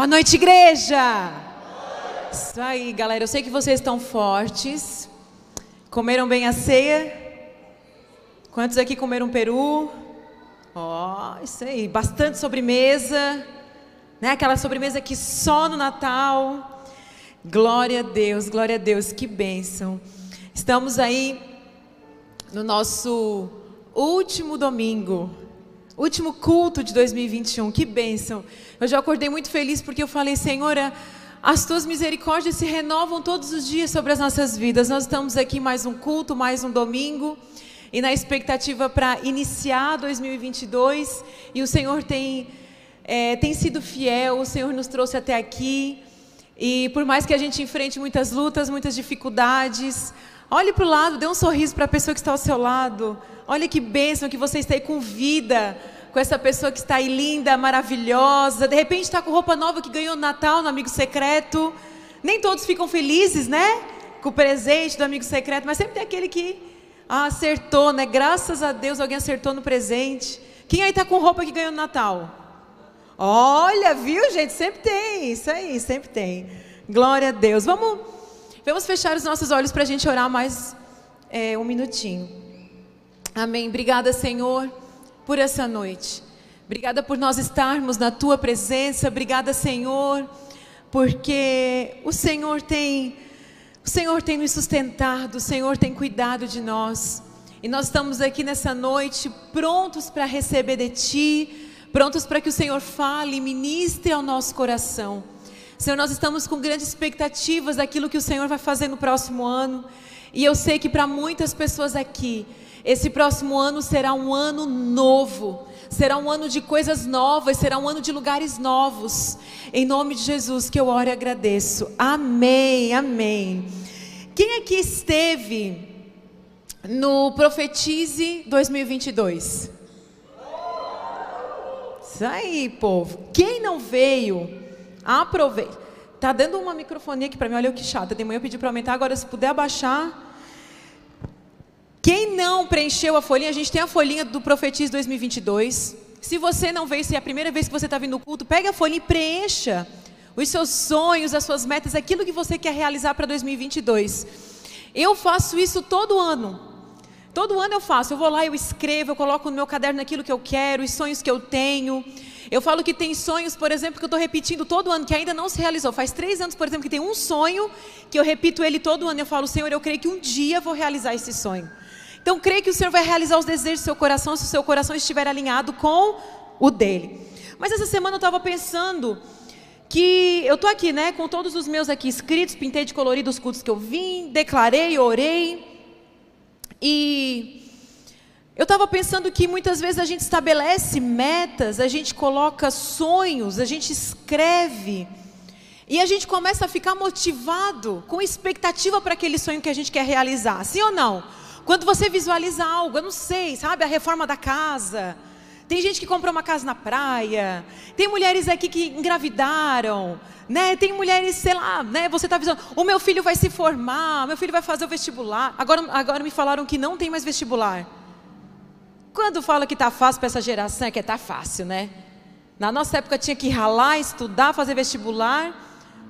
Boa noite, igreja! Isso aí, galera. Eu sei que vocês estão fortes. Comeram bem a ceia? Quantos aqui comeram peru? Ó, oh, isso aí. Bastante sobremesa. Né? Aquela sobremesa que só no Natal. Glória a Deus, glória a Deus. Que bênção. Estamos aí no nosso último domingo. Último culto de 2021. Que bênção. Eu já acordei muito feliz porque eu falei, Senhora, as tuas misericórdias se renovam todos os dias sobre as nossas vidas. Nós estamos aqui mais um culto, mais um domingo, e na expectativa para iniciar 2022. E o Senhor tem, é, tem sido fiel, o Senhor nos trouxe até aqui. E por mais que a gente enfrente muitas lutas, muitas dificuldades, olhe para o lado, dê um sorriso para a pessoa que está ao seu lado. Olha que bênção que você está aí com vida com essa pessoa que está aí linda, maravilhosa, de repente está com roupa nova que ganhou no Natal no amigo secreto. Nem todos ficam felizes, né? Com o presente do amigo secreto, mas sempre tem aquele que ah, acertou, né? Graças a Deus alguém acertou no presente. Quem aí está com roupa que ganhou no Natal? Olha, viu, gente? Sempre tem, isso aí, sempre tem. Glória a Deus. Vamos, vamos fechar os nossos olhos para a gente orar mais é, um minutinho. Amém. Obrigada, Senhor por essa noite. Obrigada por nós estarmos na tua presença. Obrigada, Senhor, porque o Senhor tem o Senhor tem nos sustentado, o Senhor tem cuidado de nós. E nós estamos aqui nessa noite prontos para receber de ti, prontos para que o Senhor fale e ministre ao nosso coração. Senhor, nós estamos com grandes expectativas daquilo que o Senhor vai fazer no próximo ano. E eu sei que para muitas pessoas aqui, esse próximo ano será um ano novo, será um ano de coisas novas, será um ano de lugares novos. Em nome de Jesus que eu oro e agradeço. Amém, amém. Quem aqui esteve no Profetize 2022? Isso aí, povo. Quem não veio, aproveite. Tá dando uma microfonia aqui para mim, olha que chata. De manhã eu pedi para aumentar, agora se puder abaixar. Quem não preencheu a folhinha, a gente tem a folhinha do Profetiz 2022. Se você não veio, se é a primeira vez que você está vindo no culto, pega a folhinha e preencha os seus sonhos, as suas metas, aquilo que você quer realizar para 2022. Eu faço isso todo ano. Todo ano eu faço. Eu vou lá, eu escrevo, eu coloco no meu caderno aquilo que eu quero, os sonhos que eu tenho. Eu falo que tem sonhos, por exemplo, que eu estou repetindo todo ano, que ainda não se realizou. Faz três anos, por exemplo, que tem um sonho que eu repito ele todo ano. Eu falo, Senhor, eu creio que um dia vou realizar esse sonho. Então, creio que o Senhor vai realizar os desejos do seu coração se o seu coração estiver alinhado com o dele. Mas essa semana eu estava pensando que eu estou aqui, né, com todos os meus aqui escritos, pintei de colorido os cultos que eu vim, declarei, orei. E eu estava pensando que muitas vezes a gente estabelece metas, a gente coloca sonhos, a gente escreve. E a gente começa a ficar motivado, com expectativa para aquele sonho que a gente quer realizar. Sim ou não? Quando você visualiza algo, eu não sei, sabe, a reforma da casa. Tem gente que comprou uma casa na praia. Tem mulheres aqui que engravidaram, né? Tem mulheres, sei lá, né? Você está visualizando, o meu filho vai se formar, meu filho vai fazer o vestibular. Agora, agora me falaram que não tem mais vestibular. Quando fala que está fácil para essa geração, é que está fácil, né? Na nossa época tinha que ralar, estudar, fazer vestibular.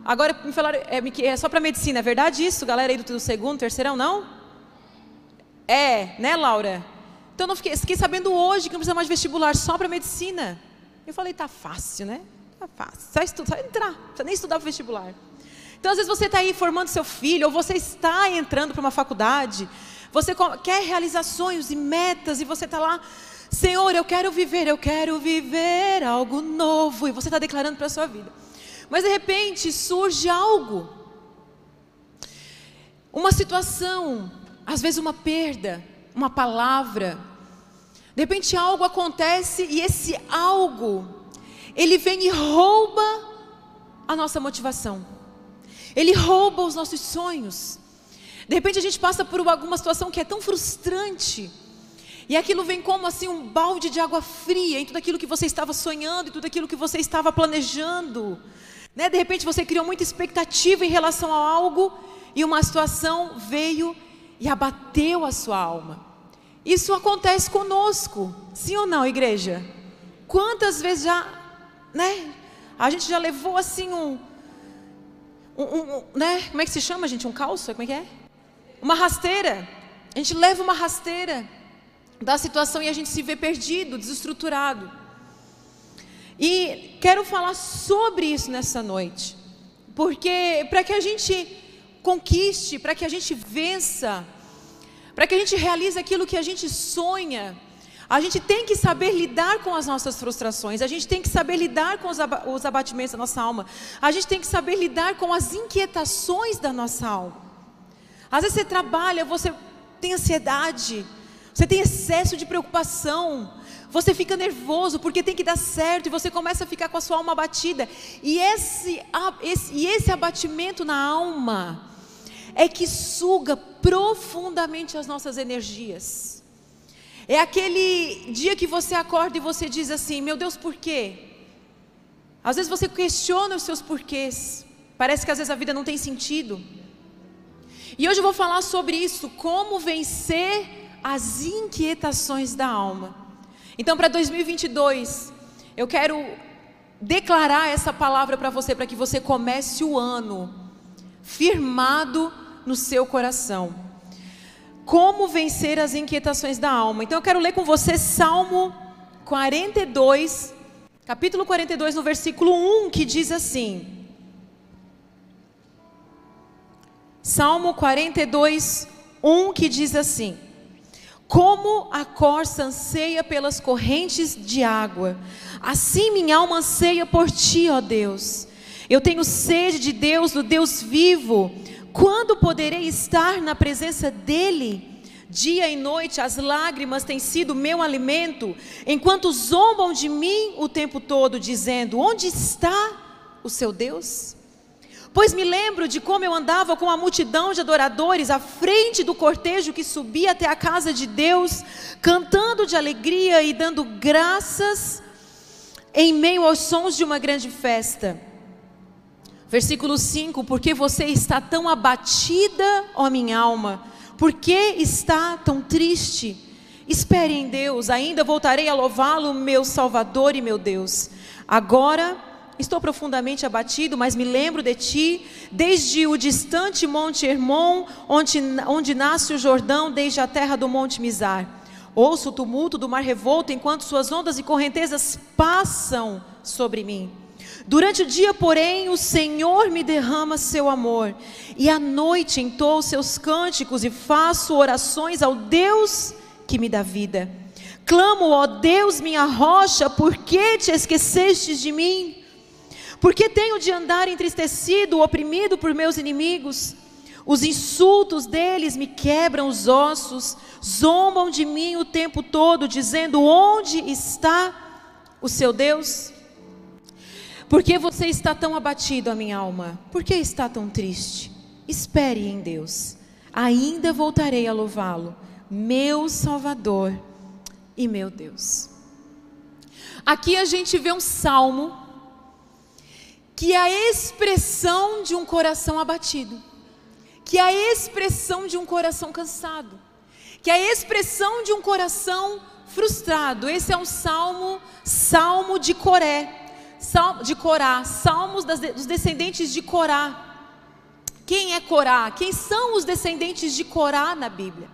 Agora me falaram, é, é só para medicina, é verdade isso, galera aí do, do segundo, terceirão, não? É, né, Laura? Então eu fiquei, fiquei sabendo hoje que não precisa mais vestibular só para medicina. Eu falei, tá fácil, né? Tá fácil. Só, estu, só entrar, não nem estudar para vestibular. Então, às vezes você está aí formando seu filho, ou você está entrando para uma faculdade, você quer realizar sonhos e metas, e você está lá, Senhor, eu quero viver, eu quero viver algo novo, e você está declarando para a sua vida. Mas de repente surge algo, uma situação, às vezes uma perda, uma palavra. De repente algo acontece e esse algo, ele vem e rouba a nossa motivação. Ele rouba os nossos sonhos. De repente a gente passa por alguma situação que é tão frustrante. E aquilo vem como assim um balde de água fria em tudo aquilo que você estava sonhando, em tudo aquilo que você estava planejando. Né? De repente você criou muita expectativa em relação a algo e uma situação veio e abateu a sua alma. Isso acontece conosco, sim ou não, igreja? Quantas vezes já, né? A gente já levou assim um, um, um, né? Como é que se chama, gente? Um calço? Como é que é? Uma rasteira. A gente leva uma rasteira da situação e a gente se vê perdido, desestruturado. E quero falar sobre isso nessa noite, porque para que a gente conquiste, para que a gente vença, para que a gente realize aquilo que a gente sonha, a gente tem que saber lidar com as nossas frustrações, a gente tem que saber lidar com os abatimentos da nossa alma, a gente tem que saber lidar com as inquietações da nossa alma. Às vezes você trabalha, você tem ansiedade, você tem excesso de preocupação, você fica nervoso porque tem que dar certo e você começa a ficar com a sua alma abatida. E esse, esse, e esse abatimento na alma é que suga profundamente as nossas energias. É aquele dia que você acorda e você diz assim: Meu Deus, por quê? Às vezes você questiona os seus porquês. Parece que às vezes a vida não tem sentido. E hoje eu vou falar sobre isso, como vencer as inquietações da alma. Então, para 2022, eu quero declarar essa palavra para você, para que você comece o ano firmado no seu coração. Como vencer as inquietações da alma? Então, eu quero ler com você Salmo 42, capítulo 42, no versículo 1, que diz assim: Salmo 42, 1, que diz assim. Como a corça anseia pelas correntes de água, assim minha alma anseia por ti, ó Deus. Eu tenho sede de Deus, do Deus vivo. Quando poderei estar na presença dEle? Dia e noite as lágrimas têm sido meu alimento, enquanto zombam de mim o tempo todo, dizendo: Onde está o seu Deus? Pois me lembro de como eu andava com a multidão de adoradores à frente do cortejo que subia até a casa de Deus, cantando de alegria e dando graças em meio aos sons de uma grande festa. Versículo 5: Porque você está tão abatida, ó minha alma? Por que está tão triste? Espere em Deus, ainda voltarei a louvá-lo, meu Salvador e meu Deus. Agora Estou profundamente abatido, mas me lembro de ti, desde o distante Monte Hermon, onde, onde nasce o Jordão, desde a terra do Monte Mizar. Ouço o tumulto do mar revolto, enquanto suas ondas e correntezas passam sobre mim. Durante o dia, porém, o Senhor me derrama seu amor, e à noite entoo seus cânticos e faço orações ao Deus que me dá vida. Clamo, ó Deus, minha rocha, por que te esquecestes de mim? Porque tenho de andar entristecido, oprimido por meus inimigos? Os insultos deles me quebram os ossos, zombam de mim o tempo todo, dizendo: Onde está o seu Deus? Por que você está tão abatido, a minha alma? Por que está tão triste? Espere em Deus, ainda voltarei a louvá-lo, meu Salvador e meu Deus. Aqui a gente vê um salmo que é a expressão de um coração abatido, que é a expressão de um coração cansado, que é a expressão de um coração frustrado. Esse é um salmo, salmo de Coré, salmo de Corá, salmos das, dos descendentes de Corá. Quem é Corá? Quem são os descendentes de Corá na Bíblia?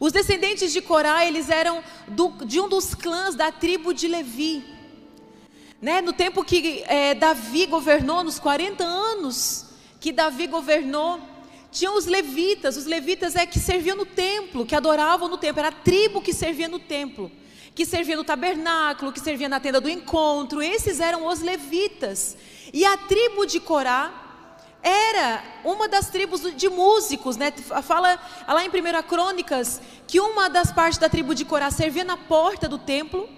Os descendentes de Corá, eles eram do, de um dos clãs da tribo de Levi. Né? No tempo que é, Davi governou, nos 40 anos que Davi governou, tinham os levitas. Os levitas é que serviam no templo, que adoravam no templo. Era a tribo que servia no templo, que servia no tabernáculo, que servia na tenda do encontro. Esses eram os levitas. E a tribo de Corá era uma das tribos de músicos, né? Fala lá em 1 Crônicas que uma das partes da tribo de Corá servia na porta do templo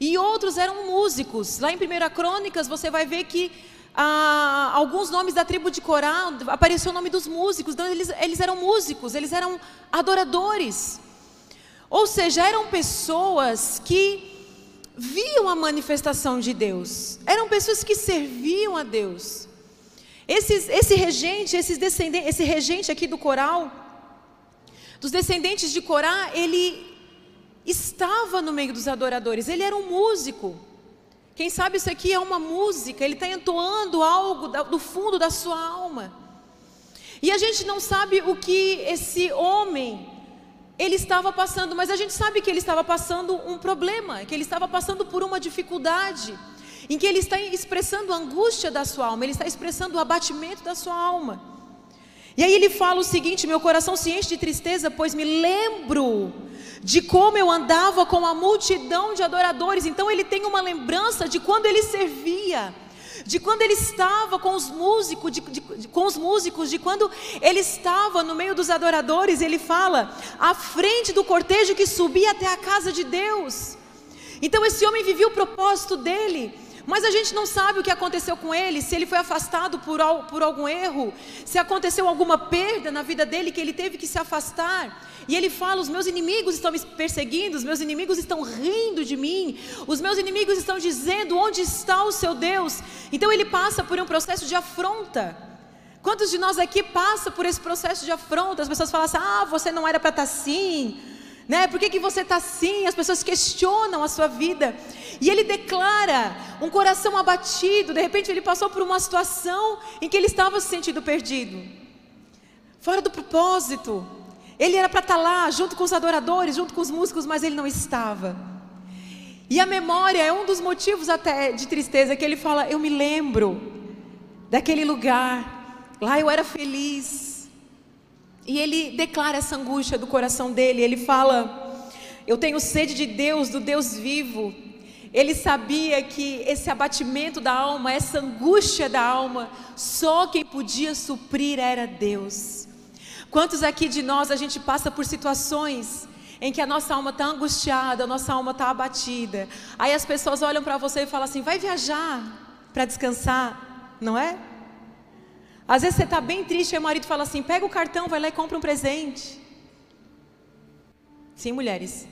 e outros eram músicos. Lá em 1 Crônicas você vai ver que ah, alguns nomes da tribo de Corá apareceu o nome dos músicos. Então eles, eles eram músicos, eles eram adoradores. Ou seja, eram pessoas que viam a manifestação de Deus. Eram pessoas que serviam a Deus. Esses, esse regente, esses descendentes, esse regente aqui do coral, dos descendentes de Corá, ele estava no meio dos adoradores, ele era um músico Quem sabe isso aqui é uma música, ele está entoando algo do fundo da sua alma. E a gente não sabe o que esse homem ele estava passando, mas a gente sabe que ele estava passando um problema, que ele estava passando por uma dificuldade, em que ele está expressando a angústia da sua alma, ele está expressando o abatimento da sua alma. E aí ele fala o seguinte: meu coração se enche de tristeza, pois me lembro de como eu andava com a multidão de adoradores. Então ele tem uma lembrança de quando ele servia de quando ele estava com os músicos, de, de, com os músicos, de quando ele estava no meio dos adoradores, ele fala, à frente do cortejo que subia até a casa de Deus. Então esse homem vivia o propósito dele. Mas a gente não sabe o que aconteceu com ele, se ele foi afastado por, por algum erro, se aconteceu alguma perda na vida dele que ele teve que se afastar. E ele fala: Os meus inimigos estão me perseguindo, os meus inimigos estão rindo de mim, os meus inimigos estão dizendo: Onde está o seu Deus? Então ele passa por um processo de afronta. Quantos de nós aqui passa por esse processo de afronta? As pessoas falam assim: Ah, você não era para estar tá assim. Né? Por que, que você está assim? As pessoas questionam a sua vida. E ele declara um coração abatido. De repente ele passou por uma situação em que ele estava se sentindo perdido, fora do propósito. Ele era para estar tá lá, junto com os adoradores, junto com os músicos, mas ele não estava. E a memória é um dos motivos até de tristeza que ele fala: Eu me lembro daquele lugar, lá eu era feliz. E ele declara essa angústia do coração dele. Ele fala: Eu tenho sede de Deus, do Deus vivo. Ele sabia que esse abatimento da alma, essa angústia da alma, só quem podia suprir era Deus. Quantos aqui de nós a gente passa por situações em que a nossa alma está angustiada, a nossa alma está abatida. Aí as pessoas olham para você e falam assim: vai viajar para descansar, não é? Às vezes você está bem triste e o marido fala assim: pega o cartão, vai lá e compra um presente. Sim, mulheres?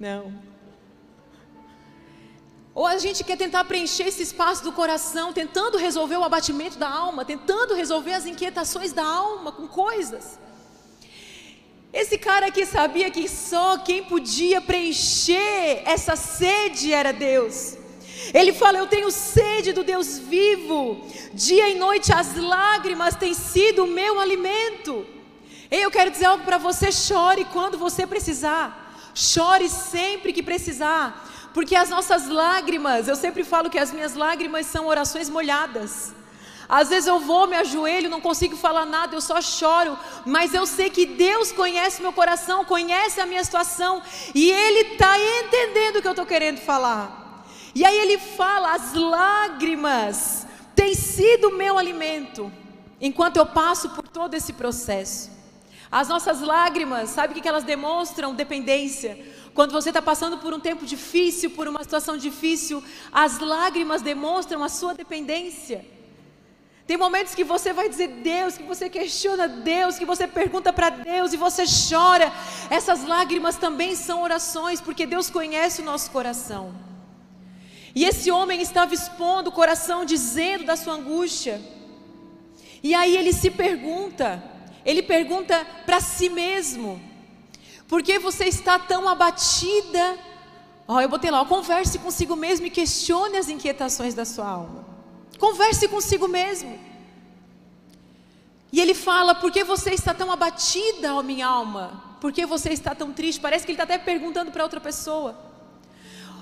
Não. Ou a gente quer tentar preencher esse espaço do coração, tentando resolver o abatimento da alma, tentando resolver as inquietações da alma com coisas. Esse cara aqui sabia que só quem podia preencher essa sede era Deus. Ele fala: Eu tenho sede do Deus vivo, dia e noite as lágrimas têm sido o meu alimento. Eu quero dizer algo para você: chore quando você precisar, chore sempre que precisar, porque as nossas lágrimas, eu sempre falo que as minhas lágrimas são orações molhadas. Às vezes eu vou, me ajoelho, não consigo falar nada, eu só choro, mas eu sei que Deus conhece meu coração, conhece a minha situação, e Ele está entendendo o que eu estou querendo falar. E aí Ele fala: as lágrimas têm sido meu alimento, enquanto eu passo por todo esse processo. As nossas lágrimas, sabe o que elas demonstram? Dependência. Quando você está passando por um tempo difícil, por uma situação difícil, as lágrimas demonstram a sua dependência. Tem momentos que você vai dizer Deus, que você questiona Deus, que você pergunta para Deus e você chora. Essas lágrimas também são orações, porque Deus conhece o nosso coração. E esse homem estava expondo o coração, dizendo da sua angústia. E aí ele se pergunta, ele pergunta para si mesmo: por que você está tão abatida? Ó, oh, eu botei lá, converse consigo mesmo e questione as inquietações da sua alma. Converse consigo mesmo. E ele fala: Por que você está tão abatida, ó minha alma? Por que você está tão triste? Parece que ele está até perguntando para outra pessoa.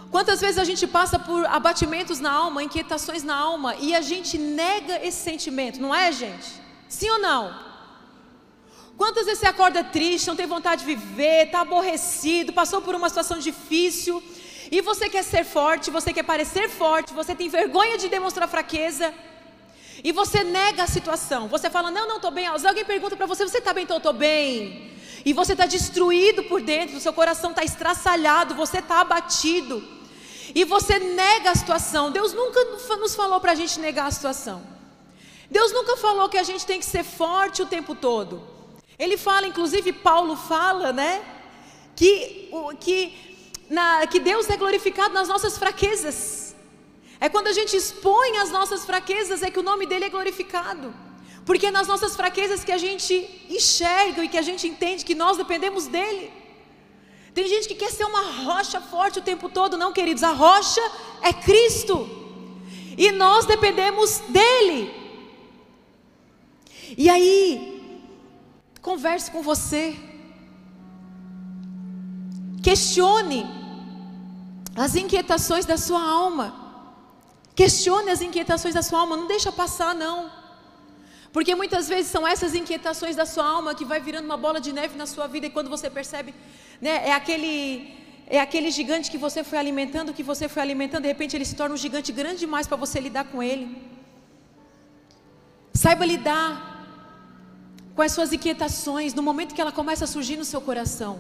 Quantas vezes a gente passa por abatimentos na alma, inquietações na alma, e a gente nega esse sentimento, não é, gente? Sim ou não? Quantas vezes você acorda triste, não tem vontade de viver, está aborrecido, passou por uma situação difícil, e você quer ser forte, você quer parecer forte, você tem vergonha de demonstrar fraqueza, e você nega a situação. Você fala, não, não estou bem. Alguém pergunta para você, você está bem? Então, estou bem. E você está destruído por dentro, o seu coração está estraçalhado, você está abatido. E você nega a situação. Deus nunca nos falou para a gente negar a situação. Deus nunca falou que a gente tem que ser forte o tempo todo. Ele fala, inclusive Paulo fala, né? Que, que, na, que Deus é glorificado nas nossas fraquezas. É quando a gente expõe as nossas fraquezas é que o nome dele é glorificado. Porque é nas nossas fraquezas que a gente enxerga e que a gente entende que nós dependemos dele. Tem gente que quer ser uma rocha forte o tempo todo, não, queridos. A rocha é Cristo. E nós dependemos dele. E aí, converse com você. Questione as inquietações da sua alma. Questione as inquietações da sua alma, não deixa passar não. Porque muitas vezes são essas inquietações da sua alma que vai virando uma bola de neve na sua vida e quando você percebe, né, é aquele é aquele gigante que você foi alimentando, que você foi alimentando, de repente ele se torna um gigante grande demais para você lidar com ele. Saiba lidar com as suas inquietações no momento que ela começa a surgir no seu coração.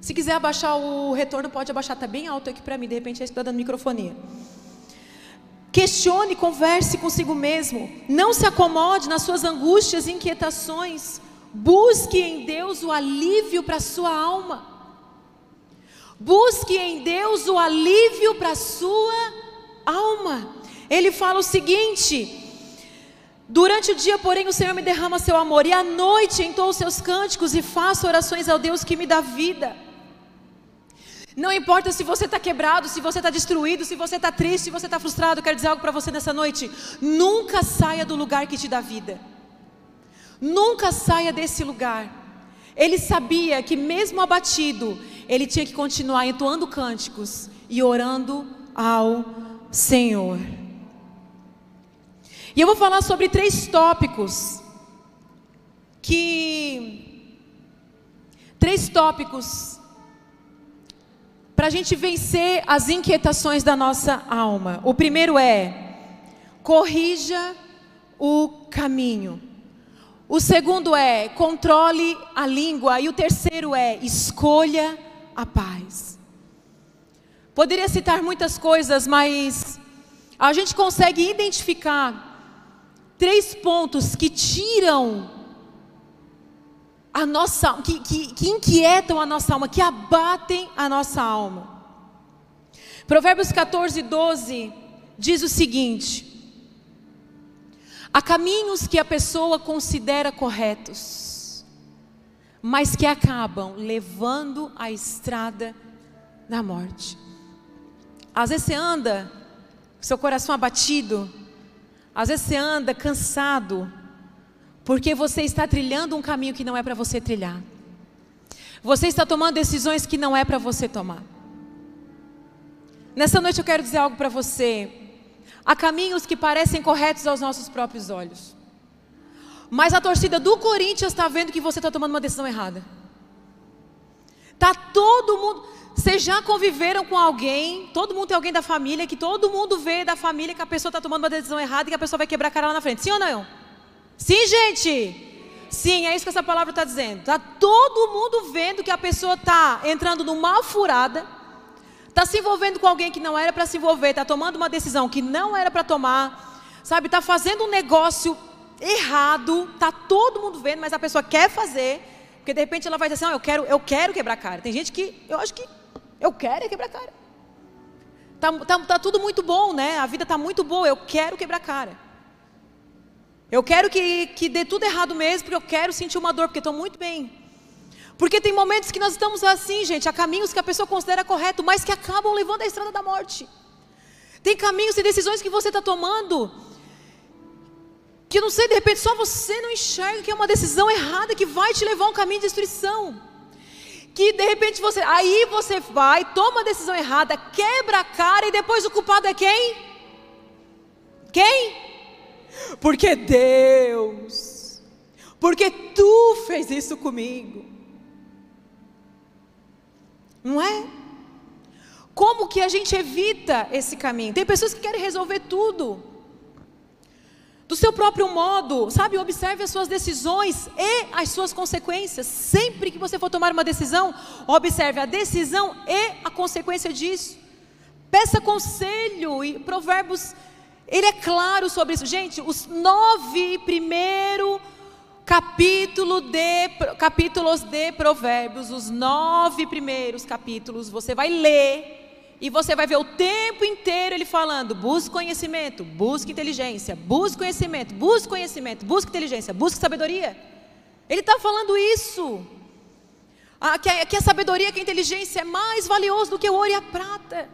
Se quiser abaixar o retorno, pode abaixar, está bem alto aqui para mim, de repente está dando microfonia. Questione, converse consigo mesmo. Não se acomode nas suas angústias e inquietações. Busque em Deus o alívio para a sua alma. Busque em Deus o alívio para a sua alma. Ele fala o seguinte: Durante o dia, porém, o Senhor me derrama seu amor, e à noite entoa os seus cânticos e faço orações ao Deus que me dá vida. Não importa se você está quebrado, se você está destruído, se você está triste, se você está frustrado, quero dizer algo para você nessa noite. Nunca saia do lugar que te dá vida. Nunca saia desse lugar. Ele sabia que, mesmo abatido, ele tinha que continuar entoando cânticos e orando ao Senhor. E eu vou falar sobre três tópicos que. Três tópicos para a gente vencer as inquietações da nossa alma. O primeiro é: corrija o caminho. O segundo é: controle a língua. E o terceiro é: escolha a paz. Poderia citar muitas coisas, mas a gente consegue identificar três pontos que tiram a nossa, que, que, que inquietam a nossa alma, que abatem a nossa alma. Provérbios 14, 12 diz o seguinte: Há caminhos que a pessoa considera corretos, mas que acabam levando à estrada da morte. Às vezes você anda seu coração abatido, às vezes você anda cansado, porque você está trilhando um caminho que não é para você trilhar. Você está tomando decisões que não é para você tomar. Nessa noite eu quero dizer algo para você. Há caminhos que parecem corretos aos nossos próprios olhos. Mas a torcida do Corinthians está vendo que você está tomando uma decisão errada. Tá todo mundo. Vocês já conviveram com alguém, todo mundo tem alguém da família, que todo mundo vê da família que a pessoa está tomando uma decisão errada e que a pessoa vai quebrar a cara lá na frente. Sim ou não? Sim, gente? Sim, é isso que essa palavra está dizendo. Está todo mundo vendo que a pessoa está entrando numa furada, está se envolvendo com alguém que não era para se envolver, está tomando uma decisão que não era para tomar, sabe? Está fazendo um negócio errado, está todo mundo vendo, mas a pessoa quer fazer, porque de repente ela vai dizer assim: não, eu quero, eu quero quebrar a cara. Tem gente que, eu acho que eu quero é quebrar cara. Tá, tá, tá tudo muito bom, né? A vida está muito boa, eu quero quebrar cara. Eu quero que, que dê tudo errado mesmo, porque eu quero sentir uma dor, porque estou muito bem. Porque tem momentos que nós estamos assim, gente, há caminhos que a pessoa considera correto, mas que acabam levando à estrada da morte. Tem caminhos e decisões que você está tomando, que não sei, de repente só você não enxerga que é uma decisão errada que vai te levar a um caminho de destruição. Que de repente você, aí você vai, toma a decisão errada, quebra a cara e depois o culpado é quem? Quem? Porque Deus, porque tu fez isso comigo. Não é? Como que a gente evita esse caminho? Tem pessoas que querem resolver tudo do seu próprio modo, sabe? Observe as suas decisões e as suas consequências. Sempre que você for tomar uma decisão, observe a decisão e a consequência disso. Peça conselho e Provérbios ele é claro sobre isso. Gente, os nove primeiros capítulo de, capítulos de Provérbios, os nove primeiros capítulos, você vai ler e você vai ver o tempo inteiro ele falando: busque conhecimento, busque inteligência, busque conhecimento, busque conhecimento, busque inteligência, busque sabedoria. Ele está falando isso. a, que, a, que a sabedoria, que a inteligência é mais valioso do que o ouro e a prata.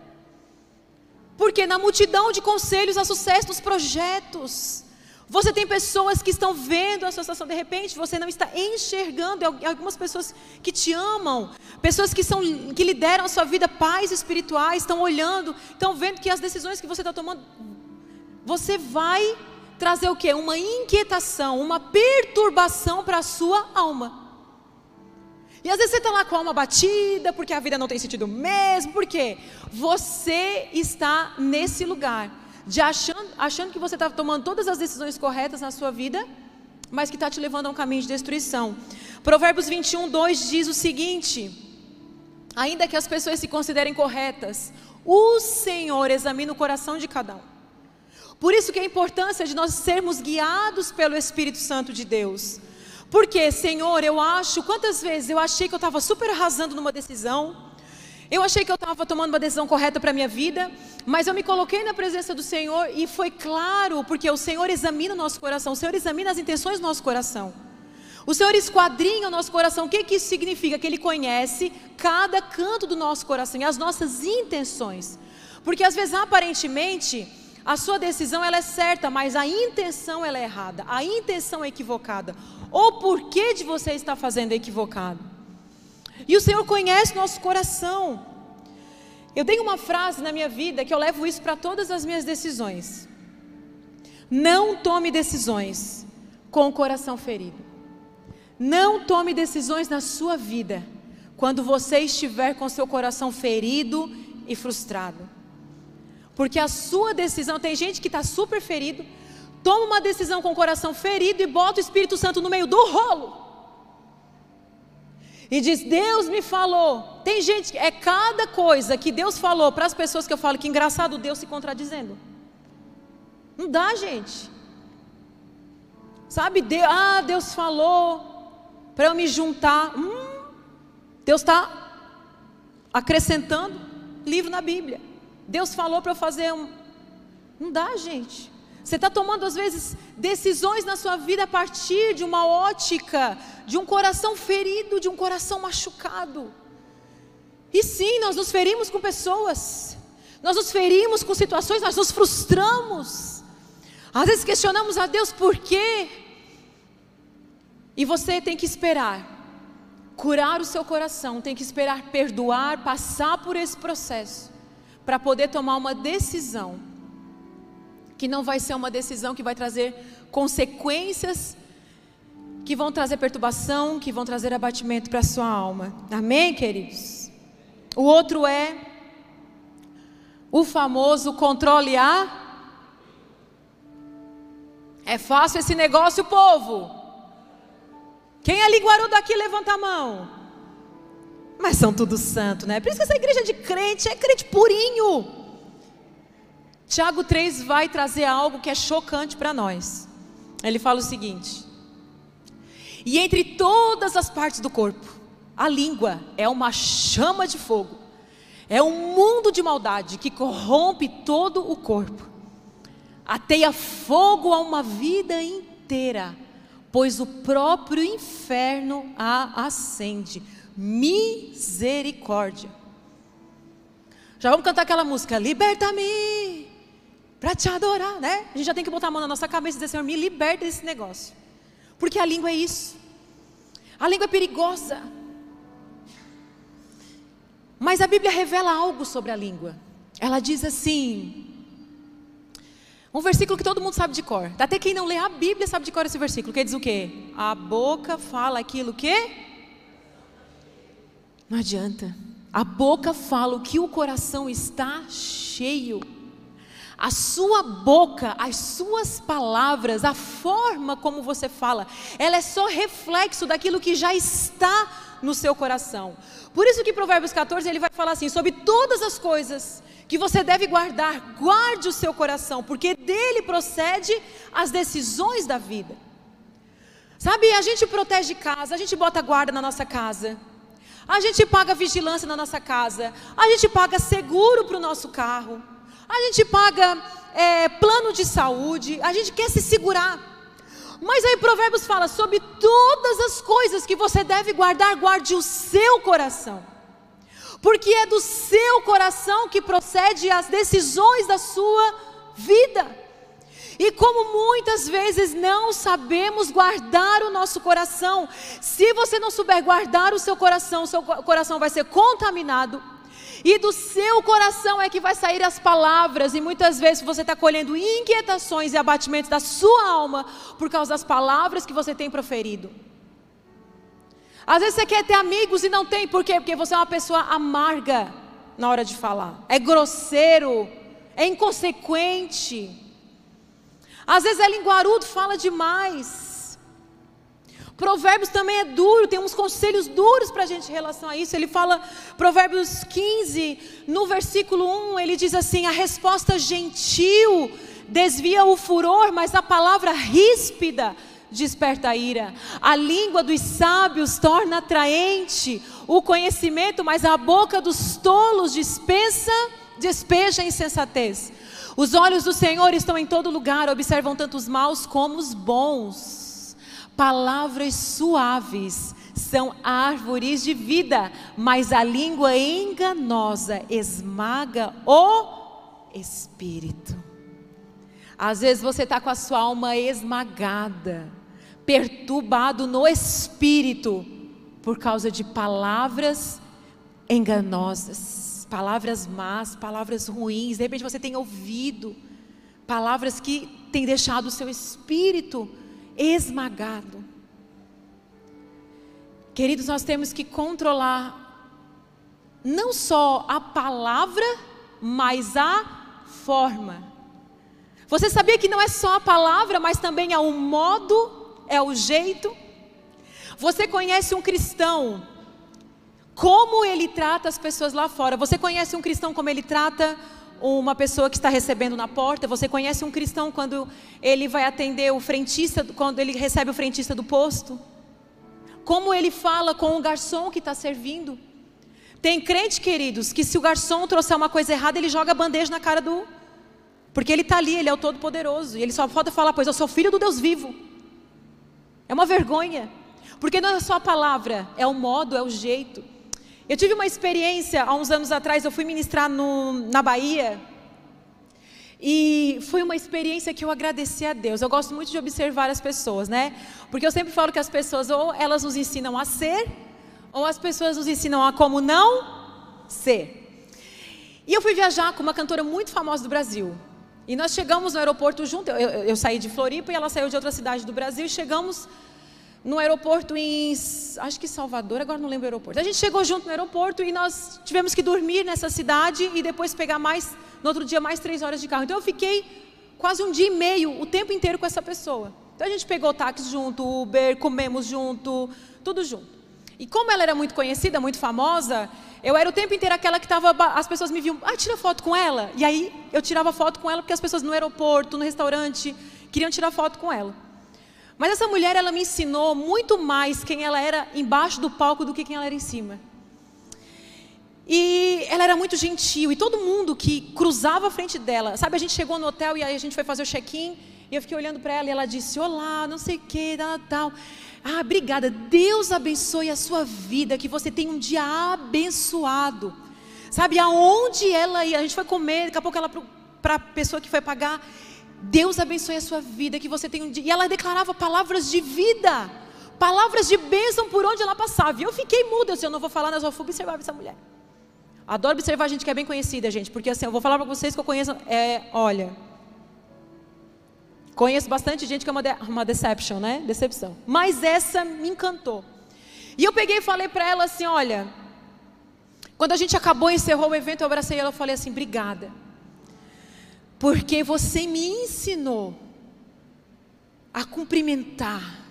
Porque na multidão de conselhos há sucesso nos projetos. Você tem pessoas que estão vendo a sua situação, de repente você não está enxergando, algumas pessoas que te amam, pessoas que, são, que lideram a sua vida, pais espirituais, estão olhando, estão vendo que as decisões que você está tomando, você vai trazer o quê? Uma inquietação, uma perturbação para a sua alma. E às vezes você está lá com a alma batida, porque a vida não tem sentido mesmo, por quê? Você está nesse lugar de achando, achando que você está tomando todas as decisões corretas na sua vida, mas que está te levando a um caminho de destruição. Provérbios 21, 2 diz o seguinte: Ainda que as pessoas se considerem corretas, o Senhor examina o coração de cada um. Por isso que a importância de nós sermos guiados pelo Espírito Santo de Deus. Porque, Senhor, eu acho, quantas vezes eu achei que eu estava super arrasando numa decisão, eu achei que eu estava tomando uma decisão correta para a minha vida, mas eu me coloquei na presença do Senhor e foi claro, porque o Senhor examina o nosso coração, o Senhor examina as intenções do nosso coração. O Senhor esquadrinha o nosso coração. O que, que isso significa? Que Ele conhece cada canto do nosso coração e as nossas intenções. Porque às vezes, aparentemente, a sua decisão ela é certa, mas a intenção ela é errada. A intenção é equivocada. Ou porquê de você estar fazendo equivocado. E o Senhor conhece nosso coração. Eu tenho uma frase na minha vida que eu levo isso para todas as minhas decisões. Não tome decisões com o coração ferido. Não tome decisões na sua vida quando você estiver com seu coração ferido e frustrado. Porque a sua decisão, tem gente que está super ferido, toma uma decisão com o coração ferido e bota o Espírito Santo no meio do rolo e diz: Deus me falou. Tem gente, é cada coisa que Deus falou para as pessoas que eu falo que engraçado Deus se contradizendo. Não dá, gente. Sabe, Deus, ah, Deus falou para eu me juntar. Hum, Deus está acrescentando livro na Bíblia. Deus falou para eu fazer um. Não dá, gente. Você está tomando, às vezes, decisões na sua vida a partir de uma ótica, de um coração ferido, de um coração machucado. E sim, nós nos ferimos com pessoas, nós nos ferimos com situações, nós nos frustramos. Às vezes questionamos a Deus por quê. E você tem que esperar, curar o seu coração, tem que esperar perdoar, passar por esse processo, para poder tomar uma decisão que não vai ser uma decisão que vai trazer consequências que vão trazer perturbação, que vão trazer abatimento para a sua alma. Amém, queridos? O outro é o famoso controle A. É fácil esse negócio, povo. Quem é linguarudo aqui, levanta a mão. Mas são tudo santo, né? Por isso que essa igreja de crente é crente purinho. Tiago 3 vai trazer algo que é chocante para nós. Ele fala o seguinte: E entre todas as partes do corpo, a língua é uma chama de fogo, é um mundo de maldade que corrompe todo o corpo, ateia fogo a uma vida inteira, pois o próprio inferno a acende. Misericórdia. Já vamos cantar aquela música, liberta-me para te adorar, né? A gente já tem que botar a mão na nossa cabeça e dizer, Senhor, me liberta desse negócio. Porque a língua é isso. A língua é perigosa. Mas a Bíblia revela algo sobre a língua. Ela diz assim: um versículo que todo mundo sabe de cor. Até quem não lê a Bíblia sabe de cor esse versículo. Que diz o quê? A boca fala aquilo que? Não adianta. A boca fala o que o coração está cheio. A sua boca, as suas palavras, a forma como você fala, ela é só reflexo daquilo que já está no seu coração. Por isso que Provérbios 14 ele vai falar assim: sobre todas as coisas que você deve guardar, guarde o seu coração, porque dele procede as decisões da vida. Sabe, a gente protege casa, a gente bota guarda na nossa casa. A gente paga vigilância na nossa casa, a gente paga seguro para o nosso carro, a gente paga é, plano de saúde, a gente quer se segurar. Mas aí Provérbios fala sobre todas as coisas que você deve guardar, guarde o seu coração. Porque é do seu coração que procede as decisões da sua vida. E como muitas vezes não sabemos guardar o nosso coração, se você não souber guardar o seu coração, o seu coração vai ser contaminado. E do seu coração é que vai sair as palavras, e muitas vezes você está colhendo inquietações e abatimentos da sua alma por causa das palavras que você tem proferido. Às vezes você quer ter amigos e não tem, por quê? Porque você é uma pessoa amarga na hora de falar, é grosseiro, é inconsequente. Às vezes é linguarudo, fala demais. Provérbios também é duro, tem uns conselhos duros para a gente em relação a isso. Ele fala, Provérbios 15, no versículo 1, ele diz assim: A resposta gentil desvia o furor, mas a palavra ríspida desperta a ira. A língua dos sábios torna atraente o conhecimento, mas a boca dos tolos dispensa, despeja a insensatez. Os olhos do Senhor estão em todo lugar, observam tanto os maus como os bons. Palavras suaves são árvores de vida, mas a língua enganosa esmaga o espírito. Às vezes você está com a sua alma esmagada, perturbado no espírito, por causa de palavras enganosas palavras más, palavras ruins, de repente você tem ouvido palavras que têm deixado o seu espírito esmagado. Queridos, nós temos que controlar não só a palavra, mas a forma. Você sabia que não é só a palavra, mas também é o modo, é o jeito? Você conhece um cristão como ele trata as pessoas lá fora. Você conhece um cristão como ele trata uma pessoa que está recebendo na porta? Você conhece um cristão quando ele vai atender o frentista, quando ele recebe o frentista do posto? Como ele fala com o garçom que está servindo? Tem crente, queridos, que se o garçom trouxer uma coisa errada, ele joga a bandeja na cara do. Porque ele está ali, ele é o Todo-Poderoso. E ele só falta falar, pois eu sou filho do Deus vivo. É uma vergonha. Porque não é só a palavra, é o modo, é o jeito. Eu tive uma experiência há uns anos atrás, eu fui ministrar no, na Bahia. E foi uma experiência que eu agradeci a Deus. Eu gosto muito de observar as pessoas, né? Porque eu sempre falo que as pessoas ou elas nos ensinam a ser, ou as pessoas nos ensinam a como não ser. E eu fui viajar com uma cantora muito famosa do Brasil. E nós chegamos no aeroporto junto. Eu, eu, eu saí de Floripa e ela saiu de outra cidade do Brasil. E chegamos no aeroporto em, acho que Salvador, agora não lembro o aeroporto. A gente chegou junto no aeroporto e nós tivemos que dormir nessa cidade e depois pegar mais, no outro dia, mais três horas de carro. Então eu fiquei quase um dia e meio, o tempo inteiro com essa pessoa. Então a gente pegou táxi junto, Uber, comemos junto, tudo junto. E como ela era muito conhecida, muito famosa, eu era o tempo inteiro aquela que estava. As pessoas me viam, ah, tira foto com ela. E aí eu tirava foto com ela porque as pessoas no aeroporto, no restaurante, queriam tirar foto com ela. Mas essa mulher, ela me ensinou muito mais quem ela era embaixo do palco do que quem ela era em cima. E ela era muito gentil, e todo mundo que cruzava a frente dela, sabe, a gente chegou no hotel e aí a gente foi fazer o check-in, e eu fiquei olhando para ela e ela disse: Olá, não sei o que, tal, tal. Ah, obrigada, Deus abençoe a sua vida, que você tenha um dia abençoado. Sabe, aonde ela ia, a gente foi comer, daqui a pouco ela, para a pessoa que foi pagar, Deus abençoe a sua vida, que você tenha um dia. E ela declarava palavras de vida, palavras de bênção por onde ela passava. E eu fiquei muda, assim, eu não vou falar, mas eu vou observar essa mulher. Adoro observar gente que é bem conhecida, gente, porque assim, eu vou falar para vocês que eu conheço, é, olha, conheço bastante gente que é uma, de, uma deception, né? Decepção. Mas essa me encantou. E eu peguei e falei para ela assim, olha, quando a gente acabou, encerrou o evento, eu abracei ela e falei assim, obrigada porque você me ensinou a cumprimentar.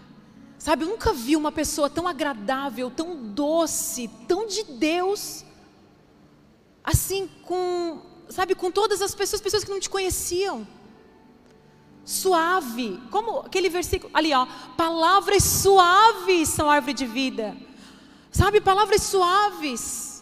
Sabe, eu nunca vi uma pessoa tão agradável, tão doce, tão de Deus, assim com, sabe, com todas as pessoas, pessoas que não te conheciam. Suave, como aquele versículo ali, ó, palavras suaves são árvore de vida. Sabe, palavras suaves.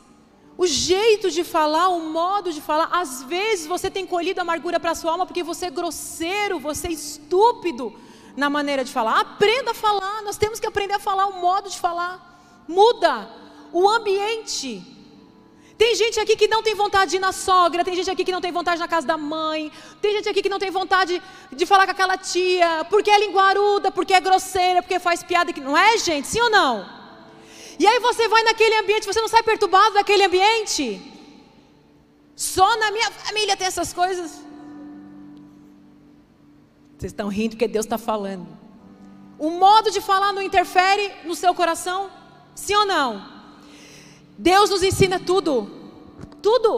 O jeito de falar, o modo de falar, às vezes você tem colhido amargura para sua alma porque você é grosseiro, você é estúpido na maneira de falar. Aprenda a falar. Nós temos que aprender a falar o modo de falar. Muda o ambiente. Tem gente aqui que não tem vontade de ir na sogra, tem gente aqui que não tem vontade na casa da mãe, tem gente aqui que não tem vontade de falar com aquela tia, porque é linguaruda, porque é grosseira, porque faz piada, que não é, gente? Sim ou não? E aí você vai naquele ambiente, você não sai perturbado daquele ambiente? Só na minha família tem essas coisas. Vocês estão rindo porque Deus está falando. O modo de falar não interfere no seu coração? Sim ou não? Deus nos ensina tudo, tudo.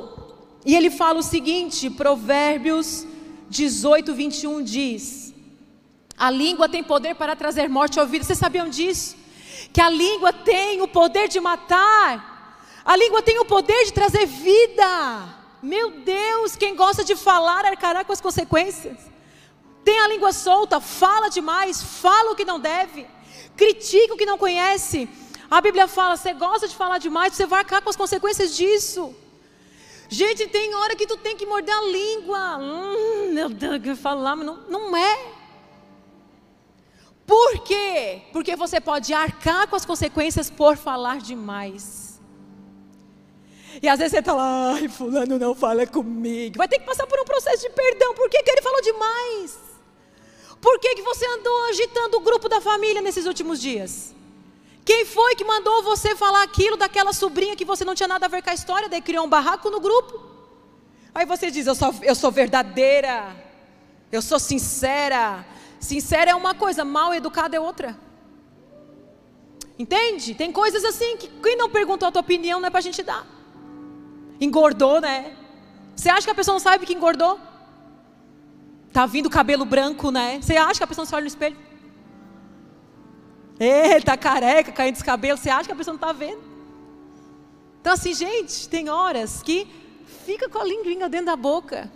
E ele fala o seguinte, Provérbios 18, 21 diz: A língua tem poder para trazer morte ao ouvido. Vocês sabiam disso? Que a língua tem o poder de matar, a língua tem o poder de trazer vida. Meu Deus, quem gosta de falar arcará com as consequências. Tem a língua solta, fala demais, fala o que não deve, critica o que não conhece a Bíblia fala: você gosta de falar demais, você vai arcar com as consequências disso. Gente, tem hora que tu tem que morder a língua. Hum, meu Deus, eu falar, mas não, não é. Por quê? Porque você pode arcar com as consequências por falar demais. E às vezes você está lá, ai, fulano não fala comigo. Vai ter que passar por um processo de perdão. Por que, que ele falou demais? Por que, que você andou agitando o grupo da família nesses últimos dias? Quem foi que mandou você falar aquilo daquela sobrinha que você não tinha nada a ver com a história, daí criou um barraco no grupo? Aí você diz: Eu sou, eu sou verdadeira, eu sou sincera. Sincera é uma coisa, mal educada é outra. Entende? Tem coisas assim que quem não perguntou a tua opinião não é para a gente dar. Engordou, né? Você acha que a pessoa não sabe que engordou? Tá vindo cabelo branco, né? Você acha que a pessoa não se olha no espelho? Ele careca, caindo dos cabelos. Você acha que a pessoa não está vendo? Então, assim, gente, tem horas que fica com a linguinha dentro da boca.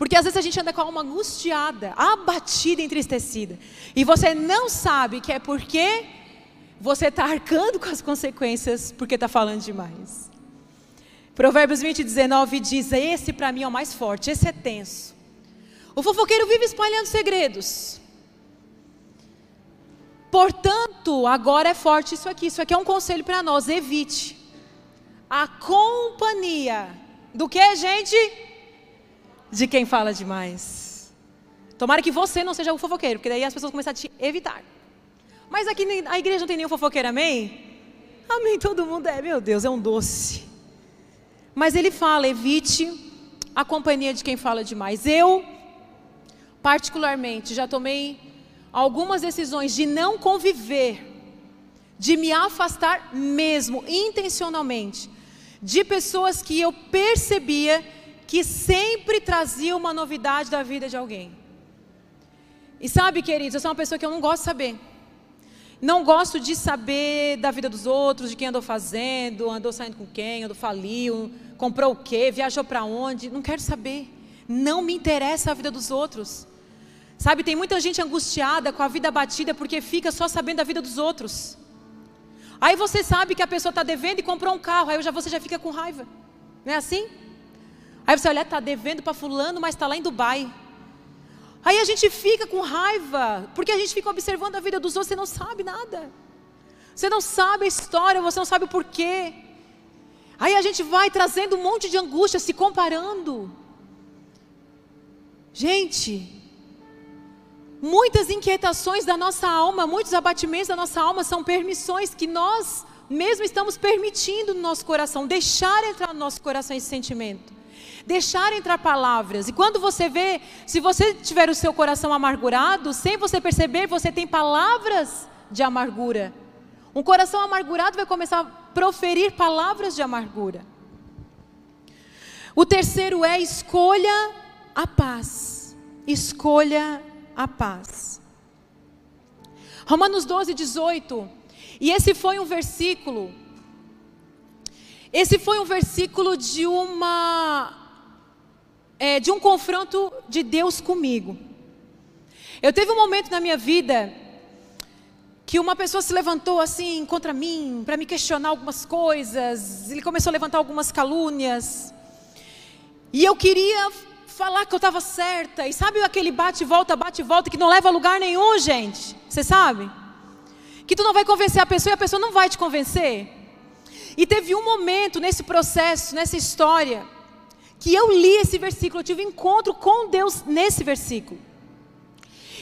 Porque às vezes a gente anda com a alma angustiada, abatida, entristecida. E você não sabe que é porque você está arcando com as consequências porque está falando demais. Provérbios 20, 19 diz: Esse para mim é o mais forte, esse é tenso. O fofoqueiro vive espalhando segredos. Portanto, agora é forte isso aqui. Isso aqui é um conselho para nós. Evite a companhia do que, gente? De quem fala demais. Tomara que você não seja o fofoqueiro, porque daí as pessoas começam a te evitar. Mas aqui na igreja não tem nenhum fofoqueiro, amém? Amém, todo mundo é, meu Deus, é um doce. Mas ele fala: evite a companhia de quem fala demais. Eu, particularmente, já tomei algumas decisões de não conviver, de me afastar mesmo, intencionalmente, de pessoas que eu percebia que sempre traziam uma novidade da vida de alguém. E sabe, queridos, eu sou uma pessoa que eu não gosto de saber. Não gosto de saber da vida dos outros, de quem andou fazendo, andou saindo com quem, andou faliu, comprou o quê, viajou para onde. Não quero saber. Não me interessa a vida dos outros. Sabe, tem muita gente angustiada com a vida batida porque fica só sabendo da vida dos outros. Aí você sabe que a pessoa está devendo e comprou um carro, aí você já fica com raiva. Não é assim? Aí você olha, está devendo para fulano, mas está lá em Dubai. Aí a gente fica com raiva, porque a gente fica observando a vida dos outros, você não sabe nada. Você não sabe a história, você não sabe o porquê. Aí a gente vai trazendo um monte de angústia, se comparando. Gente, Muitas inquietações da nossa alma, muitos abatimentos da nossa alma são permissões que nós mesmo estamos permitindo no nosso coração, deixar entrar no nosso coração esse sentimento. Deixar entrar palavras. E quando você vê, se você tiver o seu coração amargurado, sem você perceber, você tem palavras de amargura. Um coração amargurado vai começar a proferir palavras de amargura. O terceiro é escolha a paz. Escolha a paz. Romanos 12, 18. E esse foi um versículo. Esse foi um versículo de uma. É, de um confronto de Deus comigo. Eu teve um momento na minha vida que uma pessoa se levantou assim contra mim, para me questionar algumas coisas, ele começou a levantar algumas calúnias. E eu queria falar que eu estava certa. E sabe aquele bate volta, bate volta que não leva a lugar nenhum, gente? Você sabe? Que tu não vai convencer a pessoa e a pessoa não vai te convencer. E teve um momento nesse processo, nessa história, que eu li esse versículo, eu tive encontro com Deus nesse versículo.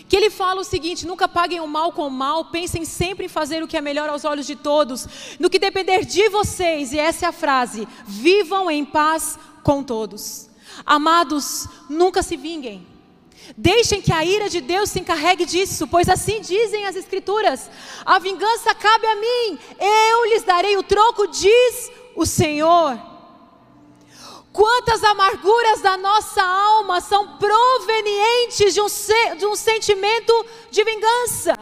Que ele fala o seguinte: nunca paguem o mal com o mal, pensem sempre em fazer o que é melhor aos olhos de todos, no que depender de vocês, e essa é a frase: vivam em paz com todos. Amados, nunca se vinguem. Deixem que a ira de Deus se encarregue disso, pois assim dizem as Escrituras: a vingança cabe a mim, eu lhes darei o troco, diz o Senhor. Quantas amarguras da nossa alma são provenientes de um, de um sentimento de vingança?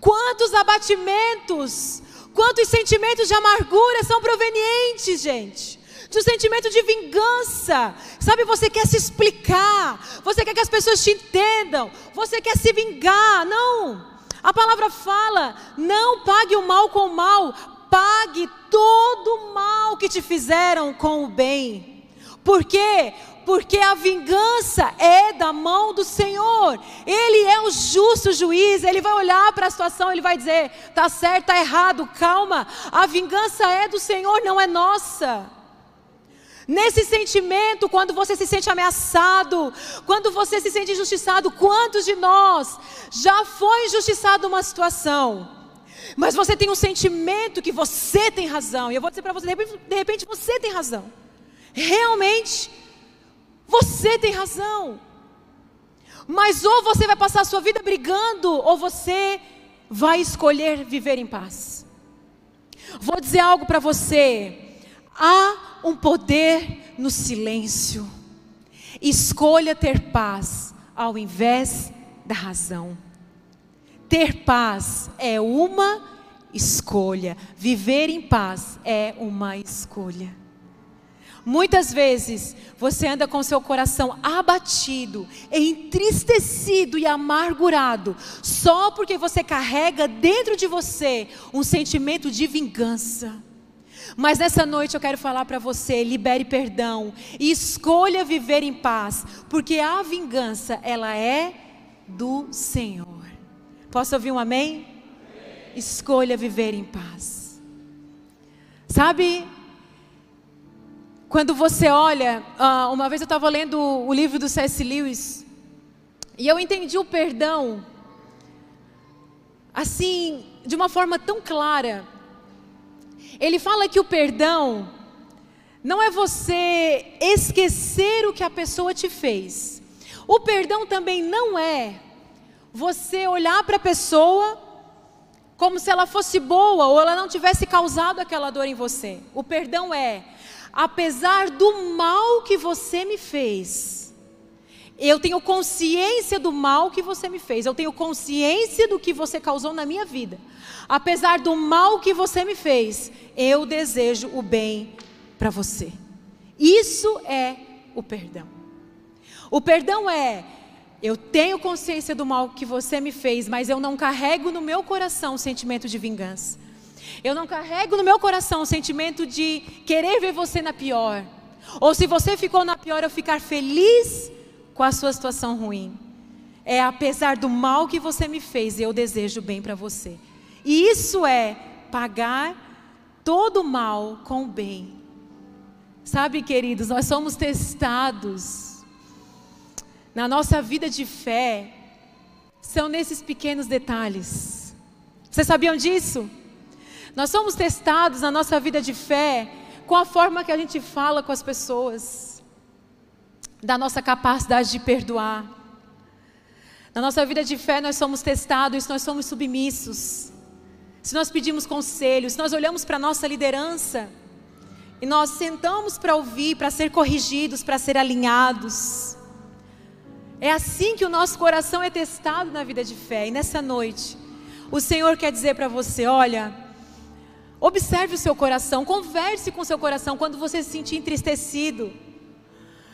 Quantos abatimentos, quantos sentimentos de amargura são provenientes, gente? De um sentimento de vingança. Sabe, você quer se explicar, você quer que as pessoas te entendam, você quer se vingar. Não. A palavra fala: não pague o mal com o mal, pague todo mal que te fizeram com o bem. Por quê? Porque a vingança é da mão do Senhor. Ele é o justo juiz. Ele vai olhar para a situação, ele vai dizer: tá certo, tá errado, calma. A vingança é do Senhor, não é nossa. Nesse sentimento, quando você se sente ameaçado, quando você se sente injustiçado, quantos de nós já foi injustiçado uma situação? Mas você tem um sentimento que você tem razão. E eu vou dizer para você, de repente, de repente você tem razão. Realmente, você tem razão. Mas ou você vai passar a sua vida brigando, ou você vai escolher viver em paz. Vou dizer algo para você. Há um poder no silêncio. Escolha ter paz ao invés da razão. Ter paz é uma escolha. Viver em paz é uma escolha. Muitas vezes você anda com seu coração abatido, entristecido e amargurado, só porque você carrega dentro de você um sentimento de vingança. Mas nessa noite eu quero falar para você: libere perdão e escolha viver em paz, porque a vingança, ela é do Senhor. Posso ouvir um amém? Escolha viver em paz. Sabe, quando você olha, ah, uma vez eu estava lendo o livro do C.S. Lewis, e eu entendi o perdão, assim, de uma forma tão clara. Ele fala que o perdão não é você esquecer o que a pessoa te fez. O perdão também não é você olhar para a pessoa como se ela fosse boa ou ela não tivesse causado aquela dor em você. O perdão é, apesar do mal que você me fez, eu tenho consciência do mal que você me fez, eu tenho consciência do que você causou na minha vida. Apesar do mal que você me fez, eu desejo o bem para você. Isso é o perdão. O perdão é eu tenho consciência do mal que você me fez, mas eu não carrego no meu coração o sentimento de vingança. Eu não carrego no meu coração o sentimento de querer ver você na pior. Ou se você ficou na pior, eu ficar feliz com a sua situação ruim. É apesar do mal que você me fez, eu desejo bem para você. E isso é pagar todo o mal com o bem. Sabe, queridos, nós somos testados na nossa vida de fé são nesses pequenos detalhes. Vocês sabiam disso? Nós somos testados na nossa vida de fé com a forma que a gente fala com as pessoas, da nossa capacidade de perdoar. Na nossa vida de fé, nós somos testados, se nós somos submissos, se nós pedimos conselhos, se nós olhamos para a nossa liderança e nós sentamos para ouvir, para ser corrigidos, para ser alinhados. É assim que o nosso coração é testado na vida de fé. E nessa noite, o Senhor quer dizer para você: olha, observe o seu coração, converse com o seu coração quando você se sentir entristecido.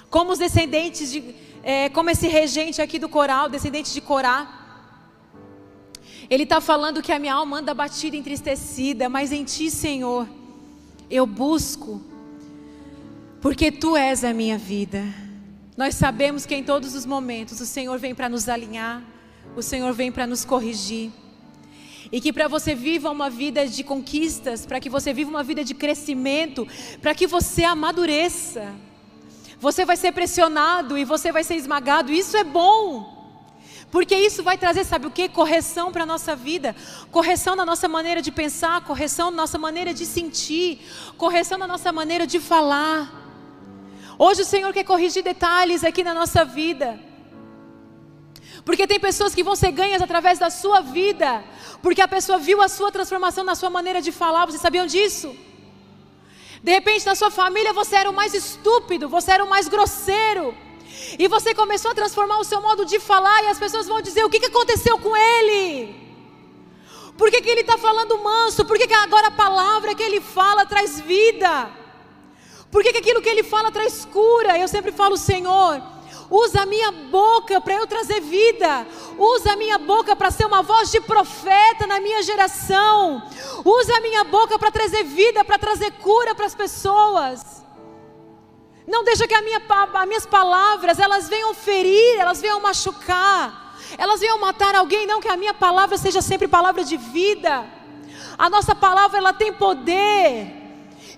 Como os descendentes de, é, como esse regente aqui do coral, descendente de Corá. Ele está falando que a minha alma anda batida, entristecida, mas em Ti, Senhor, eu busco, porque Tu és a minha vida. Nós sabemos que em todos os momentos o Senhor vem para nos alinhar, o Senhor vem para nos corrigir. E que para você viva uma vida de conquistas, para que você viva uma vida de crescimento, para que você amadureça. Você vai ser pressionado e você vai ser esmagado, isso é bom. Porque isso vai trazer, sabe o que? Correção para a nossa vida, correção na nossa maneira de pensar, correção na nossa maneira de sentir, correção na nossa maneira de falar. Hoje o Senhor quer corrigir detalhes aqui na nossa vida. Porque tem pessoas que vão ser ganhas através da sua vida, porque a pessoa viu a sua transformação na sua maneira de falar. Vocês sabiam disso? De repente, na sua família, você era o mais estúpido, você era o mais grosseiro. E você começou a transformar o seu modo de falar, e as pessoas vão dizer: o que, aconteceu com ele? Por que, que ele está falando manso? Por que, que agora a palavra que ele fala traz vida? Por que, que aquilo que ele fala traz cura? Eu sempre falo, Senhor, Usa a minha boca para eu trazer vida. Usa a minha boca para ser uma voz de profeta na minha geração. Usa a minha boca para trazer vida, para trazer cura para as pessoas. Não deixa que minha, as minhas palavras elas venham ferir, elas venham machucar, elas venham matar alguém. Não que a minha palavra seja sempre palavra de vida. A nossa palavra ela tem poder.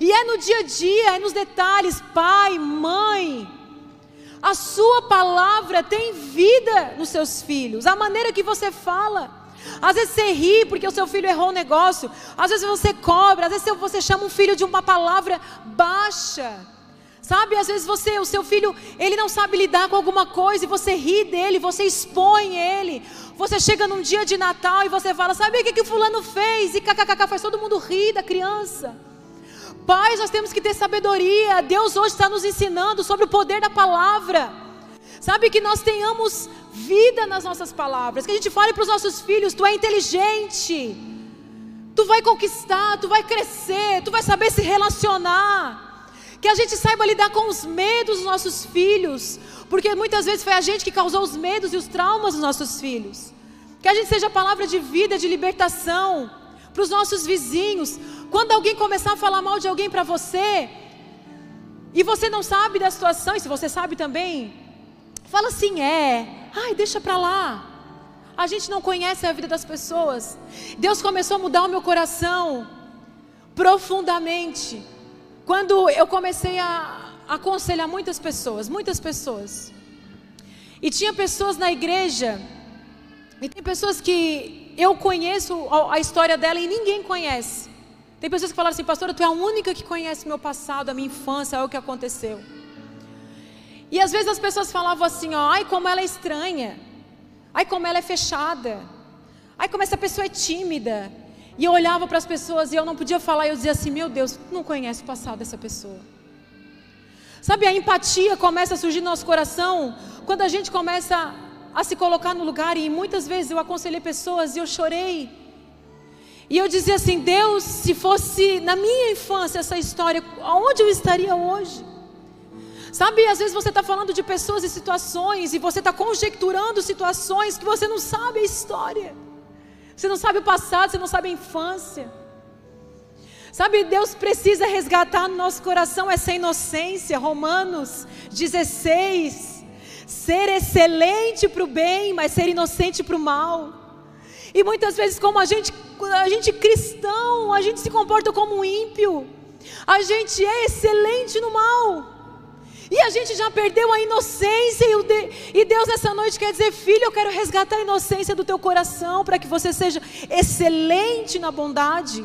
E é no dia a dia, é nos detalhes, pai, mãe, a sua palavra tem vida nos seus filhos. A maneira que você fala. Às vezes você ri porque o seu filho errou um negócio. Às vezes você cobra. Às vezes você chama um filho de uma palavra baixa. Sabe, às vezes você, o seu filho, ele não sabe lidar com alguma coisa e você ri dele, você expõe ele. Você chega num dia de Natal e você fala, sabe o que, que o fulano fez? E kkkk, faz todo mundo rir da criança. Pais, nós temos que ter sabedoria. Deus hoje está nos ensinando sobre o poder da palavra. Sabe que nós tenhamos vida nas nossas palavras, que a gente fale para os nossos filhos: tu é inteligente, tu vai conquistar, tu vai crescer, tu vai saber se relacionar. Que a gente saiba lidar com os medos dos nossos filhos, porque muitas vezes foi a gente que causou os medos e os traumas dos nossos filhos. Que a gente seja palavra de vida, de libertação para os nossos vizinhos. Quando alguém começar a falar mal de alguém para você, e você não sabe da situação, e se você sabe também, fala assim: é, ai, deixa para lá. A gente não conhece a vida das pessoas. Deus começou a mudar o meu coração profundamente. Quando eu comecei a aconselhar muitas pessoas, muitas pessoas. E tinha pessoas na igreja, e tem pessoas que eu conheço a história dela e ninguém conhece. Tem pessoas que falaram assim, pastora, tu é a única que conhece meu passado, a minha infância, o que aconteceu. E às vezes as pessoas falavam assim, ó, ai como ela é estranha, ai como ela é fechada, ai como essa pessoa é tímida. E eu olhava para as pessoas e eu não podia falar, e eu dizia assim, meu Deus, tu não conhece o passado dessa pessoa. Sabe, a empatia começa a surgir no nosso coração quando a gente começa a se colocar no lugar. E muitas vezes eu aconselhei pessoas e eu chorei. E eu dizia assim: Deus, se fosse na minha infância essa história, aonde eu estaria hoje? Sabe, às vezes você está falando de pessoas e situações, e você está conjecturando situações que você não sabe a história, você não sabe o passado, você não sabe a infância. Sabe, Deus precisa resgatar no nosso coração essa inocência. Romanos 16, ser excelente para o bem, mas ser inocente para o mal. E muitas vezes, como a gente, a gente cristão, a gente se comporta como um ímpio. A gente é excelente no mal. E a gente já perdeu a inocência. E Deus nessa noite quer dizer: Filho, eu quero resgatar a inocência do teu coração para que você seja excelente na bondade.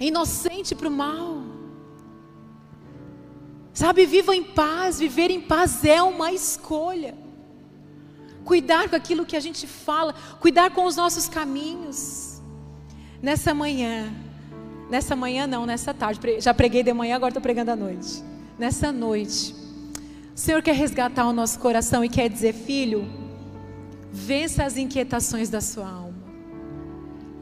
Inocente para o mal. Sabe, viva em paz, viver em paz é uma escolha. Cuidar com aquilo que a gente fala, cuidar com os nossos caminhos. Nessa manhã, nessa manhã não, nessa tarde, já preguei de manhã, agora estou pregando à noite. Nessa noite, o Senhor quer resgatar o nosso coração e quer dizer, filho, vença as inquietações da sua alma.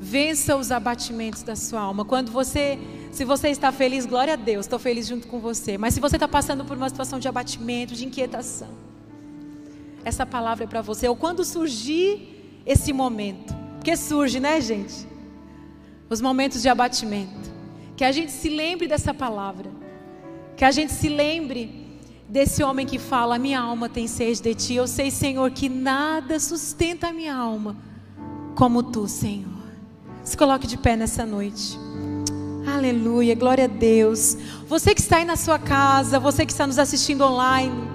Vença os abatimentos da sua alma. Quando você se você está feliz, glória a Deus, estou feliz junto com você. Mas se você está passando por uma situação de abatimento, de inquietação, essa palavra é para você. Ou quando surgir esse momento, que surge, né, gente? Os momentos de abatimento. Que a gente se lembre dessa palavra. Que a gente se lembre desse homem que fala: Minha alma tem sede de ti. Eu sei, Senhor, que nada sustenta a minha alma como tu, Senhor. Se coloque de pé nessa noite. Aleluia, glória a Deus. Você que está aí na sua casa, você que está nos assistindo online,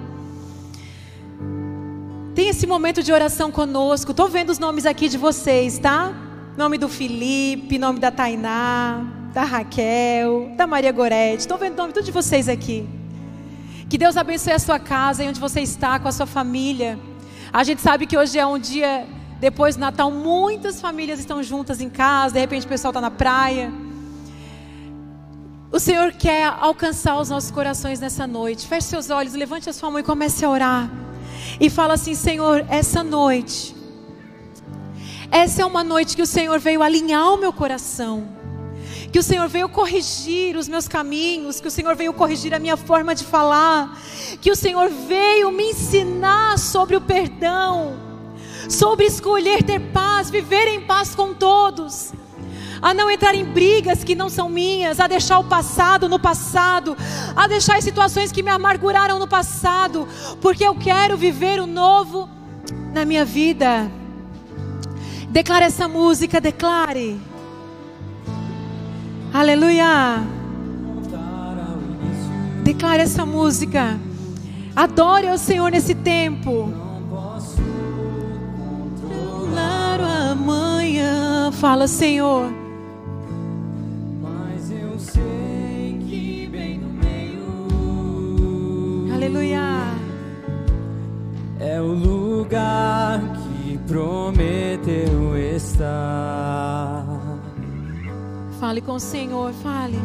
tem esse momento de oração conosco. Estou vendo os nomes aqui de vocês, tá? Nome do Felipe, nome da Tainá, da Raquel, da Maria Gorete. Estou vendo o nome de todos vocês aqui. Que Deus abençoe a sua casa e onde você está com a sua família. A gente sabe que hoje é um dia depois do Natal, muitas famílias estão juntas em casa, de repente o pessoal está na praia. O Senhor quer alcançar os nossos corações nessa noite. Feche seus olhos, levante a sua mão e comece a orar. E fala assim: Senhor, essa noite, essa é uma noite que o Senhor veio alinhar o meu coração. Que o Senhor veio corrigir os meus caminhos, que o Senhor veio corrigir a minha forma de falar, que o Senhor veio me ensinar sobre o perdão, sobre escolher ter paz, viver em paz com todos a não entrar em brigas que não são minhas, a deixar o passado no passado, a deixar as situações que me amarguraram no passado, porque eu quero viver o novo na minha vida. Declare essa música, declare. Aleluia. Declare essa música. Adore ao Senhor nesse tempo. Amanhã. Fala, Senhor. Aleluia. É o lugar que prometeu estar. Fale com o Senhor, fale.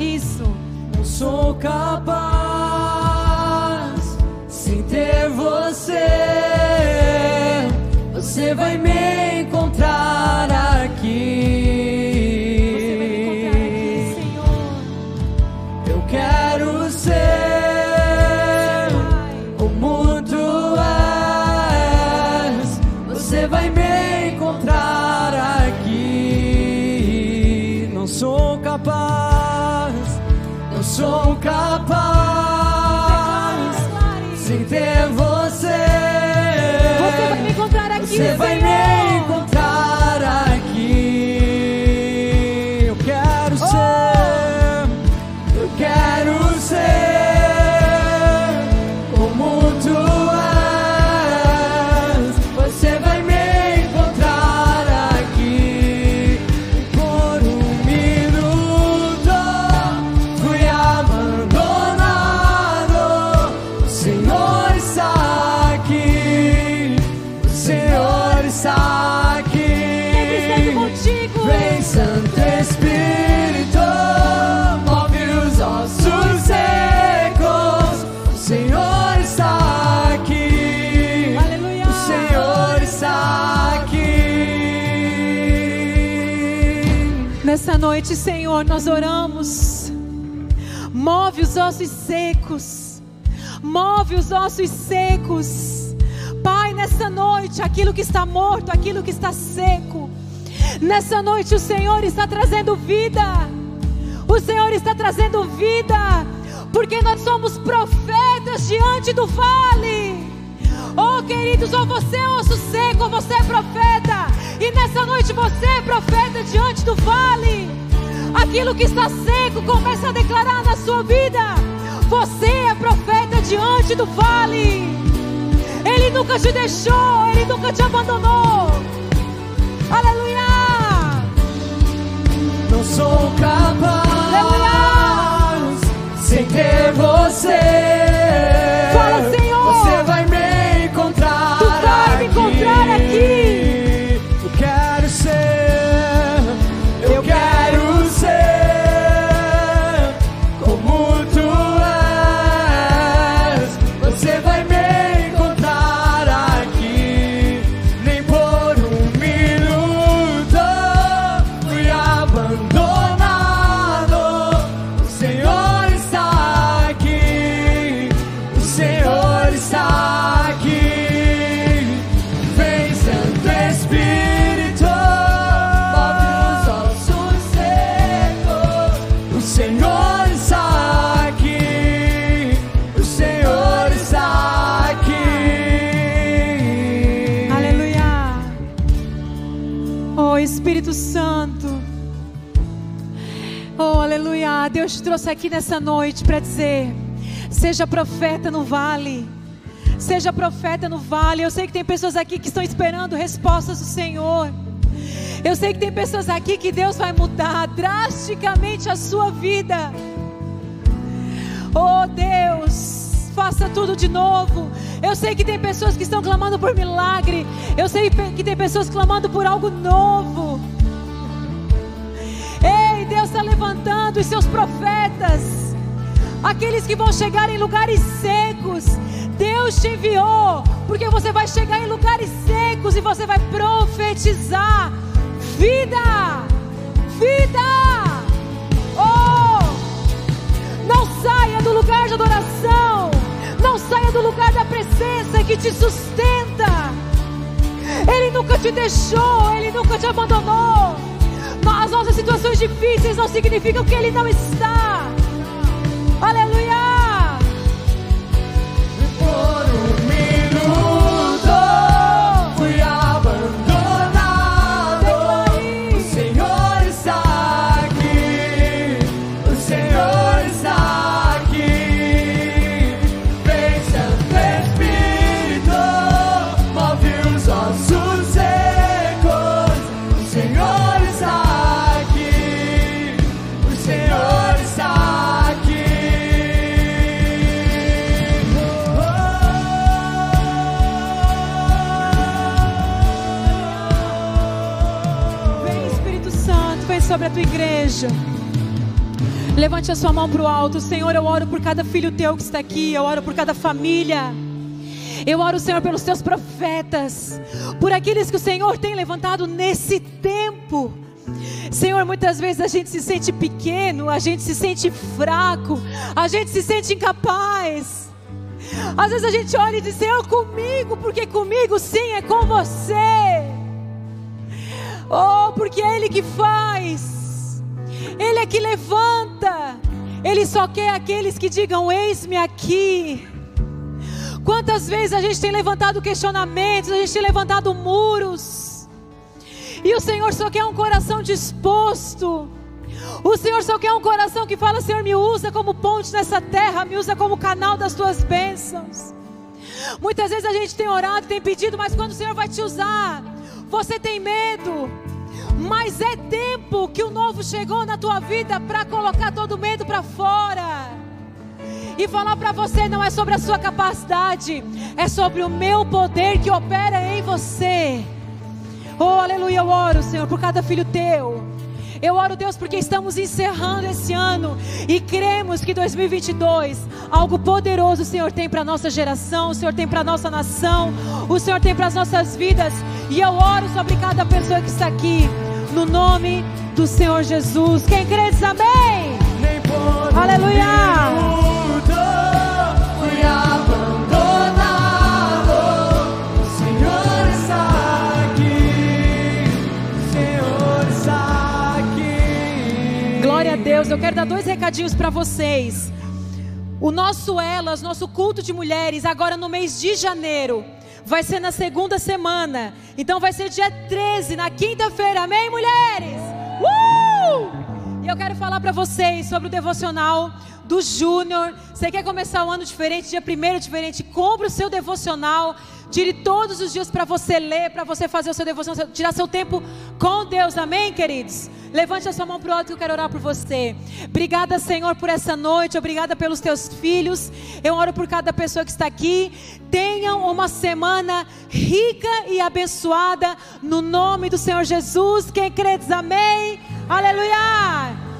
Isso. Não sou capaz sem ter você. Você vai me encontrar Você vai me Noite, Senhor, nós oramos. Move os ossos secos. Move os ossos secos. Pai, nessa noite, aquilo que está morto, aquilo que está seco. Nessa noite, o Senhor está trazendo vida. O Senhor está trazendo vida. Porque nós somos profetas diante do vale. Oh, queridos, ou você é osso seco, ou você é profeta. E nessa noite você é profeta diante do vale. Aquilo que está seco começa a declarar na sua vida. Você é profeta diante do vale. Ele nunca te deixou, ele nunca te abandonou. Aleluia! Não sou capaz sem ter você. Trouxe aqui nessa noite para dizer: seja profeta no vale. Seja profeta no vale. Eu sei que tem pessoas aqui que estão esperando respostas do Senhor. Eu sei que tem pessoas aqui que Deus vai mudar drasticamente a sua vida. Oh Deus, faça tudo de novo. Eu sei que tem pessoas que estão clamando por milagre. Eu sei que tem pessoas clamando por algo novo. Deus está levantando os seus profetas, aqueles que vão chegar em lugares secos. Deus te enviou, porque você vai chegar em lugares secos e você vai profetizar vida, vida. Oh, não saia do lugar de adoração, não saia do lugar da presença que te sustenta. Ele nunca te deixou, ele nunca te abandonou. As nossas situações difíceis não significam que ele não está. Aleluia! Levante a sua mão para o alto. Senhor, eu oro por cada filho teu que está aqui. Eu oro por cada família. Eu oro, Senhor, pelos teus profetas. Por aqueles que o Senhor tem levantado nesse tempo. Senhor, muitas vezes a gente se sente pequeno, a gente se sente fraco, a gente se sente incapaz. Às vezes a gente olha e diz: Senhor, comigo, porque comigo sim é com você. Oh, porque é Ele que faz, Ele é que levanta. Ele só quer aqueles que digam: Eis-me aqui. Quantas vezes a gente tem levantado questionamentos, a gente tem levantado muros, e o Senhor só quer um coração disposto. O Senhor só quer um coração que fala: Senhor, me usa como ponte nessa terra, me usa como canal das tuas bênçãos. Muitas vezes a gente tem orado, tem pedido, mas quando o Senhor vai te usar, você tem medo, mas é tempo que o novo chegou na tua vida para colocar todo medo para fora. E falar para você não é sobre a sua capacidade, é sobre o meu poder que opera em você. Oh, aleluia, eu oro, Senhor, por cada filho teu. Eu oro, Deus, porque estamos encerrando esse ano e cremos que 2022 algo poderoso o Senhor tem para nossa geração, o Senhor tem para nossa nação, o Senhor tem para as nossas vidas. E eu oro sobre cada pessoa que está aqui, no nome do Senhor Jesus. Quem crê diz amém. Aleluia. Deus, eu quero dar dois recadinhos para vocês. O nosso Elas, nosso culto de mulheres, agora no mês de janeiro, vai ser na segunda semana. Então vai ser dia 13, na quinta-feira. Amém, mulheres? Uh! E eu quero falar para vocês sobre o devocional do Júnior. Você quer começar o ano diferente, dia primeiro diferente? Compre o seu devocional. Tire todos os dias para você ler, para você fazer o seu devocional, tirar seu tempo com Deus. Amém, queridos? Levante a sua mão para o alto que eu quero orar por você. Obrigada, Senhor, por essa noite. Obrigada pelos teus filhos. Eu oro por cada pessoa que está aqui. Tenham uma semana rica e abençoada no nome do Senhor Jesus. Quem crê diz amém. Aleluia.